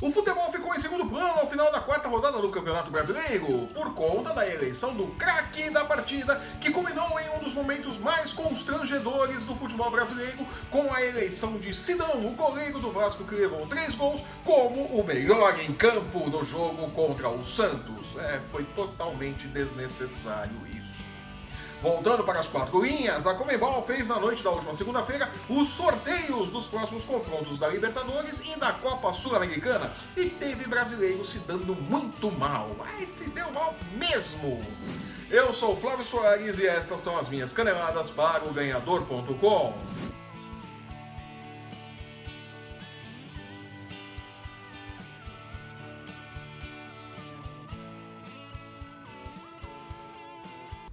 O futebol ficou em segundo plano ao final da quarta rodada do Campeonato Brasileiro, por conta da eleição do craque da partida, que culminou em um dos momentos mais constrangedores do futebol brasileiro, com a eleição de Sidão, o goleiro do Vasco que levou três gols, como o melhor em campo no jogo contra o Santos. É, foi totalmente desnecessário isso. Voltando para as quatro linhas, a Comembol fez na noite da última segunda-feira os sorteios dos próximos confrontos da Libertadores e da Copa Sul-Americana e teve brasileiro se dando muito mal, mas se deu mal mesmo. Eu sou Flávio Soares e estas são as minhas caneladas para o ganhador.com.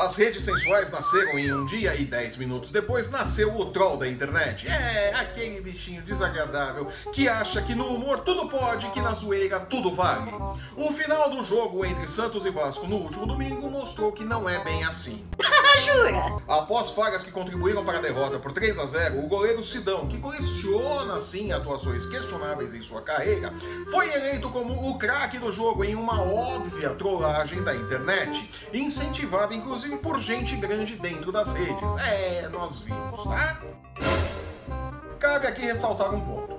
As redes sensuais nasceram em um dia e dez minutos depois nasceu o troll da internet. É, aquele bichinho desagradável que acha que no humor tudo pode e que na zoeira tudo vale. O final do jogo entre Santos e Vasco no último domingo mostrou que não é bem assim. Jura? Após falhas que contribuíram para a derrota por 3 a 0, o goleiro Sidão, que coleciona sim atuações questionáveis em sua carreira, foi eleito como o craque do jogo em uma óbvia trollagem da internet, incentivada inclusive por gente grande dentro das redes. É, nós vimos, tá? Cabe aqui ressaltar um ponto.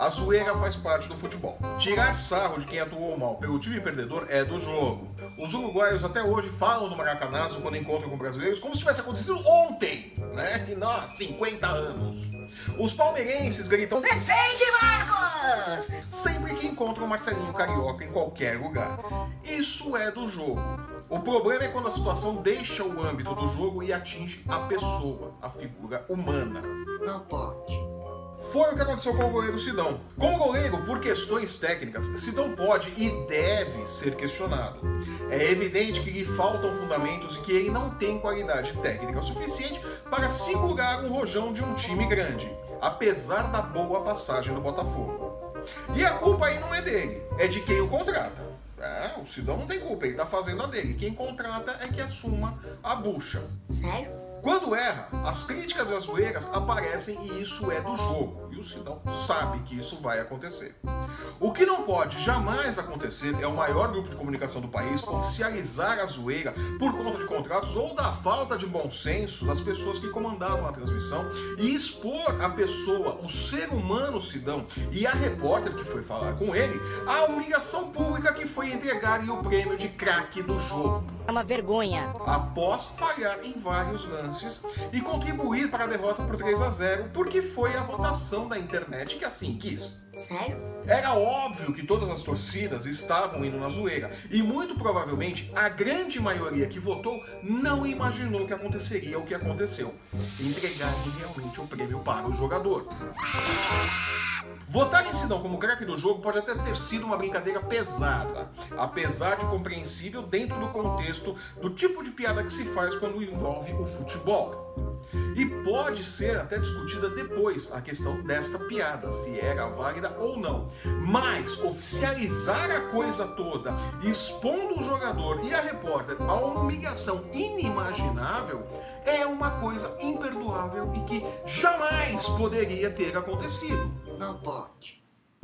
A zoeira faz parte do futebol. Tirar sarro de quem atuou mal pelo time perdedor é do jogo. Os uruguaios até hoje falam do Maracanazo quando encontram com brasileiros como se tivesse acontecido ontem, né? E nós, 50 anos. Os palmeirenses gritam Defende, Marcos! sempre que encontram Marcelinho Carioca em qualquer lugar. Isso é do jogo. O problema é quando a situação deixa o âmbito do jogo e atinge a pessoa, a figura humana. Não pode. Foi o que aconteceu com o goleiro Sidão. Como goleiro, por questões técnicas, Sidão pode e deve ser questionado. É evidente que lhe faltam fundamentos e que ele não tem qualidade técnica suficiente para segurar um rojão de um time grande, apesar da boa passagem do Botafogo. E a culpa aí não é dele, é de quem o contrata. É, o Sidão não tem culpa, ele tá fazendo a dele. Quem contrata é que assuma a bucha. Sério? Quando erra, as críticas e as zoeiras aparecem e isso é do jogo. E o Sidão sabe que isso vai acontecer. O que não pode jamais acontecer é o maior grupo de comunicação do país oficializar a zoeira por conta de contratos ou da falta de bom senso das pessoas que comandavam a transmissão e expor a pessoa, o ser humano Sidão e a repórter que foi falar com ele à humilhação pública que foi entregar o prêmio de craque do jogo É uma vergonha. após falhar em vários lances e contribuir para a derrota por 3 a 0, porque foi a votação da internet que assim quis. Sério? Era óbvio que todas as torcidas estavam indo na zoeira e muito provavelmente a grande maioria que votou não imaginou que aconteceria o que aconteceu: entregarem realmente o prêmio para o jogador. Votar em Sidão como craque do jogo pode até ter sido uma brincadeira pesada, apesar de compreensível dentro do contexto do tipo de piada que se faz quando envolve o futebol. E pode ser até discutida depois a questão desta piada, se era válida ou não. Mas oficializar a coisa toda, expondo o jogador e a repórter a uma humilhação inimaginável, é uma coisa imperdoável e que jamais poderia ter acontecido. Não pode.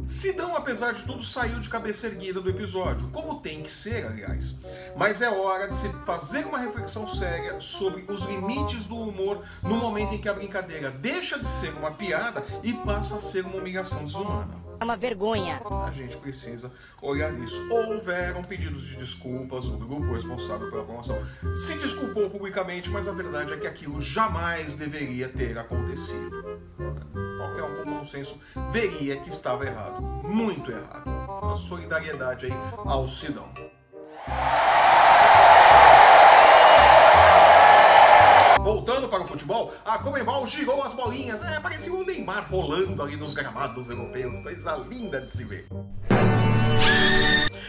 Sidão, apesar de tudo, saiu de cabeça erguida do episódio, como tem que ser, aliás. Mas é hora de se fazer uma reflexão séria sobre os limites do humor no momento em que a brincadeira deixa de ser uma piada e passa a ser uma humilhação desumana. É uma vergonha. A gente precisa olhar nisso. Houveram pedidos de desculpas, o grupo responsável pela promoção se desculpou publicamente, mas a verdade é que aquilo jamais deveria ter acontecido. Qualquer um com bom senso veria que estava errado, muito errado. A solidariedade aí ao Sidão. Voltando para o futebol, a Comembol girou as bolinhas. É, parecia o Neymar rolando ali nos gramados europeus. Coisa linda de se ver.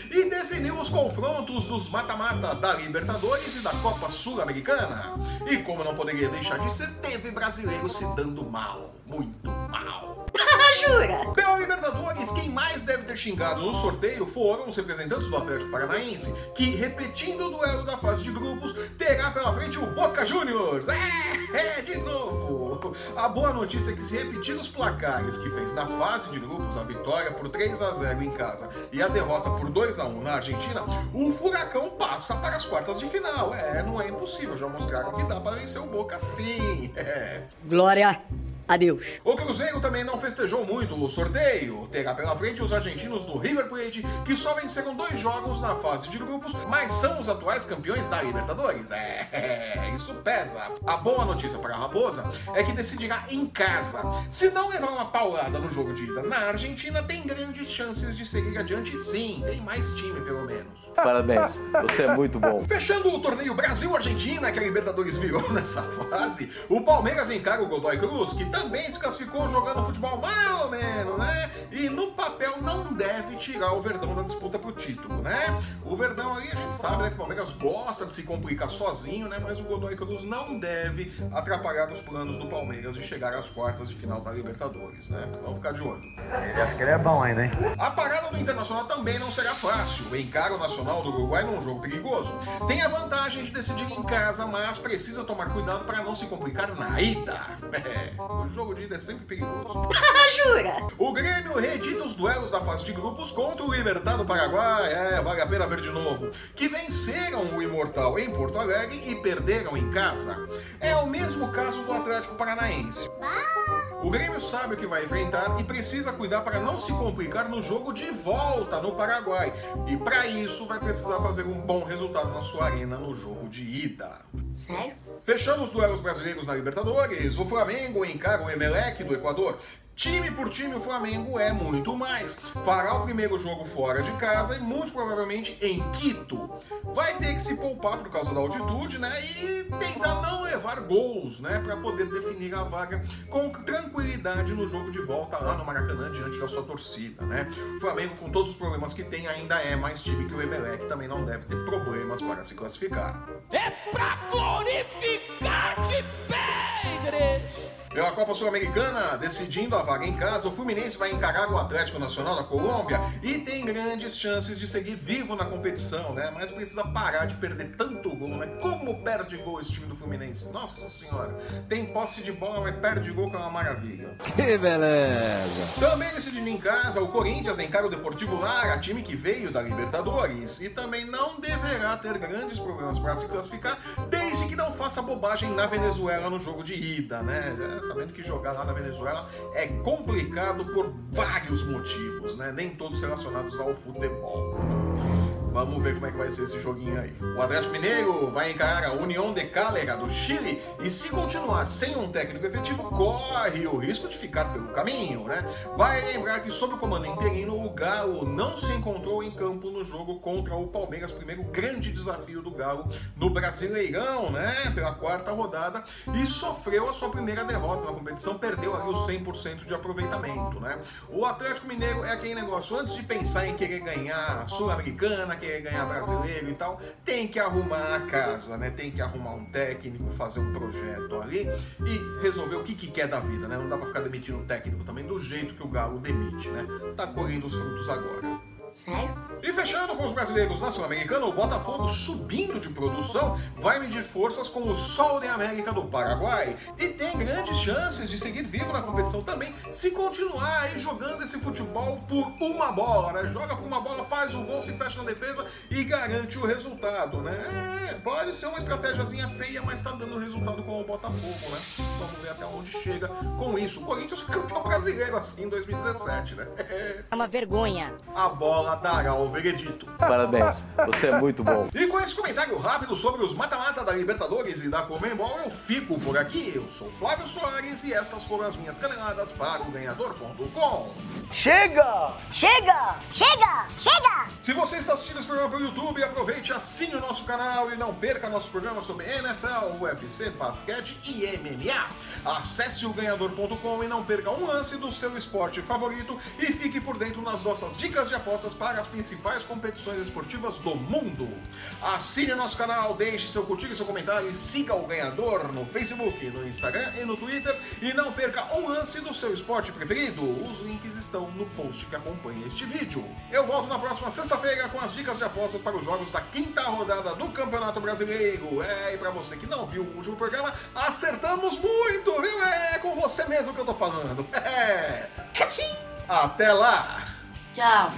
E definiu os confrontos dos mata-mata da Libertadores e da Copa Sul-Americana. E como não poderia deixar de ser, teve brasileiro se dando mal. Muito mal. Jura? Pela Libertadores, mais deve ter xingado no sorteio foram os representantes do Atlético Paranaense, que, repetindo o duelo da fase de grupos, terá pela frente o Boca Juniors. É, é de novo. A boa notícia é que se repetir os placares que fez na fase de grupos, a vitória por 3 a 0 em casa e a derrota por 2 a 1 na Argentina, o Furacão passa para as quartas de final. É, não é impossível, já mostraram que dá para vencer o Boca sim. É. Glória Adeus. O Cruzeiro também não festejou muito o sorteio. Terá pela frente os argentinos do River Plate, que só venceram dois jogos na fase de grupos, mas são os atuais campeões da Libertadores. É, isso pesa. A boa notícia para a Raposa é que decidirá em casa. Se não levar uma paulada no jogo de ida na Argentina, tem grandes chances de seguir adiante sim. Tem mais time, pelo menos. Parabéns, você é muito bom. Fechando o torneio Brasil-Argentina, que a Libertadores virou nessa fase, o Palmeiras encara o Godoy Cruz, que também se classificou jogando futebol mais ou menos, né? E no papel não deve tirar o Verdão da disputa pro título, né? O Verdão aí a gente sabe né, que o Palmeiras gosta de se complicar sozinho, né? Mas o Godoy Cruz não deve atrapalhar os planos do Palmeiras de chegar às quartas de final da Libertadores, né? Vamos ficar de olho. Ele acha que ele é bom ainda, hein? A parada do Internacional também não será fácil. Encara o Nacional do Uruguai num jogo perigoso. Tem a vantagem de decidir em casa, mas precisa tomar cuidado para não se complicar na ida. É, o jogo de ida é sempre perigoso. Jura? O Grêmio reedita os duelos da fase de grupos contra o Libertad do Paraguai, é, vale a pena ver de novo, que venceram o Imortal em Porto Alegre e perderam em casa. É o mesmo caso do Atlético Paranaense. O Grêmio sabe o que vai enfrentar e precisa cuidar para não se complicar no jogo de volta no Paraguai. E para isso vai precisar fazer um bom resultado na sua arena no jogo de ida. Sério? Fechando os duelos brasileiros na Libertadores, o Flamengo encara o Emelec do Equador. Time por time, o Flamengo é muito mais. Fará o primeiro jogo fora de casa e muito provavelmente em Quito. Vai ter que se poupar por causa da altitude, né? E tentar não levar gols, né? Para poder definir a vaga com tranquilidade no jogo de volta lá no Maracanã diante da sua torcida, né? O Flamengo, com todos os problemas que tem, ainda é mais time que o Emelec, também não deve ter problemas para se classificar. É pra glorificar de Pedres! Pela Copa Sul-Americana, decidindo a vaga em casa, o Fluminense vai encarar o Atlético Nacional da Colômbia e tem grandes chances de seguir vivo na competição, né? Mas precisa parar de perder tanto gol, né? Como perde gol esse time do Fluminense? Nossa senhora, tem posse de bola, mas perde gol que é uma maravilha. Que beleza! Também decidindo em casa, o Corinthians encara o Deportivo Lara, time que veio da Libertadores, e também não deverá ter grandes problemas para se classificar, desde que não faça bobagem na Venezuela no jogo de ida, né? Sabendo que jogar lá na Venezuela é complicado por vários motivos, né? Nem todos relacionados ao futebol. Vamos ver como é que vai ser esse joguinho aí. O Atlético Mineiro vai encarar a União de Cálera do Chile e se continuar sem um técnico efetivo, corre o risco de ficar pelo caminho, né? Vai lembrar que sob o comando interino, o Galo não se encontrou em campo no jogo contra o Palmeiras, primeiro grande desafio do Galo no Brasileirão, né? Pela quarta rodada e sofreu a sua primeira derrota na competição, perdeu ali os 100% de aproveitamento, né? O Atlético Mineiro é aquele negócio, antes de pensar em querer ganhar a Querer ganhar brasileiro e tal, tem que arrumar a casa, né? Tem que arrumar um técnico, fazer um projeto ali e resolver o que, que quer da vida, né? Não dá pra ficar demitindo um técnico também do jeito que o Galo demite, né? Tá colhendo os frutos agora. Sério? E fechando com os brasileiros na Sul-Americana, o Botafogo subindo de produção vai medir forças com o Sol de América do Paraguai e tem grandes chances de seguir vivo na competição também se continuar aí jogando esse futebol por uma bola, né? Joga por uma bola, faz o gol, se fecha na defesa e garante o resultado, né? É, pode ser uma estratégiazinha feia, mas tá dando resultado com o Botafogo, né? Vamos ver até onde chega com isso. O Corinthians foi campeão brasileiro assim em 2017, né? É uma vergonha. A bola dará o veredito. Parabéns, você é muito bom. E com esse comentário rápido sobre os mata-mata da Libertadores e da Comembol, eu fico por aqui. Eu sou Flávio Soares e estas foram as minhas caneladas para o ganhador.com. Chega! Chega! Chega! Chega! Se você está assistindo esse programa pelo YouTube, aproveite, assine o nosso canal e não perca nossos programas sobre NFL, UFC, basquete e MMA. Acesse o ganhador.com e não perca um lance do seu esporte favorito e fique por dentro nas nossas dicas de apostas apostas para as principais competições esportivas do mundo. Assine nosso canal, deixe seu curtir e seu comentário e siga o ganhador no Facebook, no Instagram e no Twitter. E não perca um lance do seu esporte preferido. Os links estão no post que acompanha este vídeo. Eu volto na próxima sexta-feira com as dicas de apostas para os jogos da quinta rodada do Campeonato Brasileiro. É, e para você que não viu o último programa, acertamos muito, viu? É com você mesmo que eu tô falando. É. Até lá! Tchau.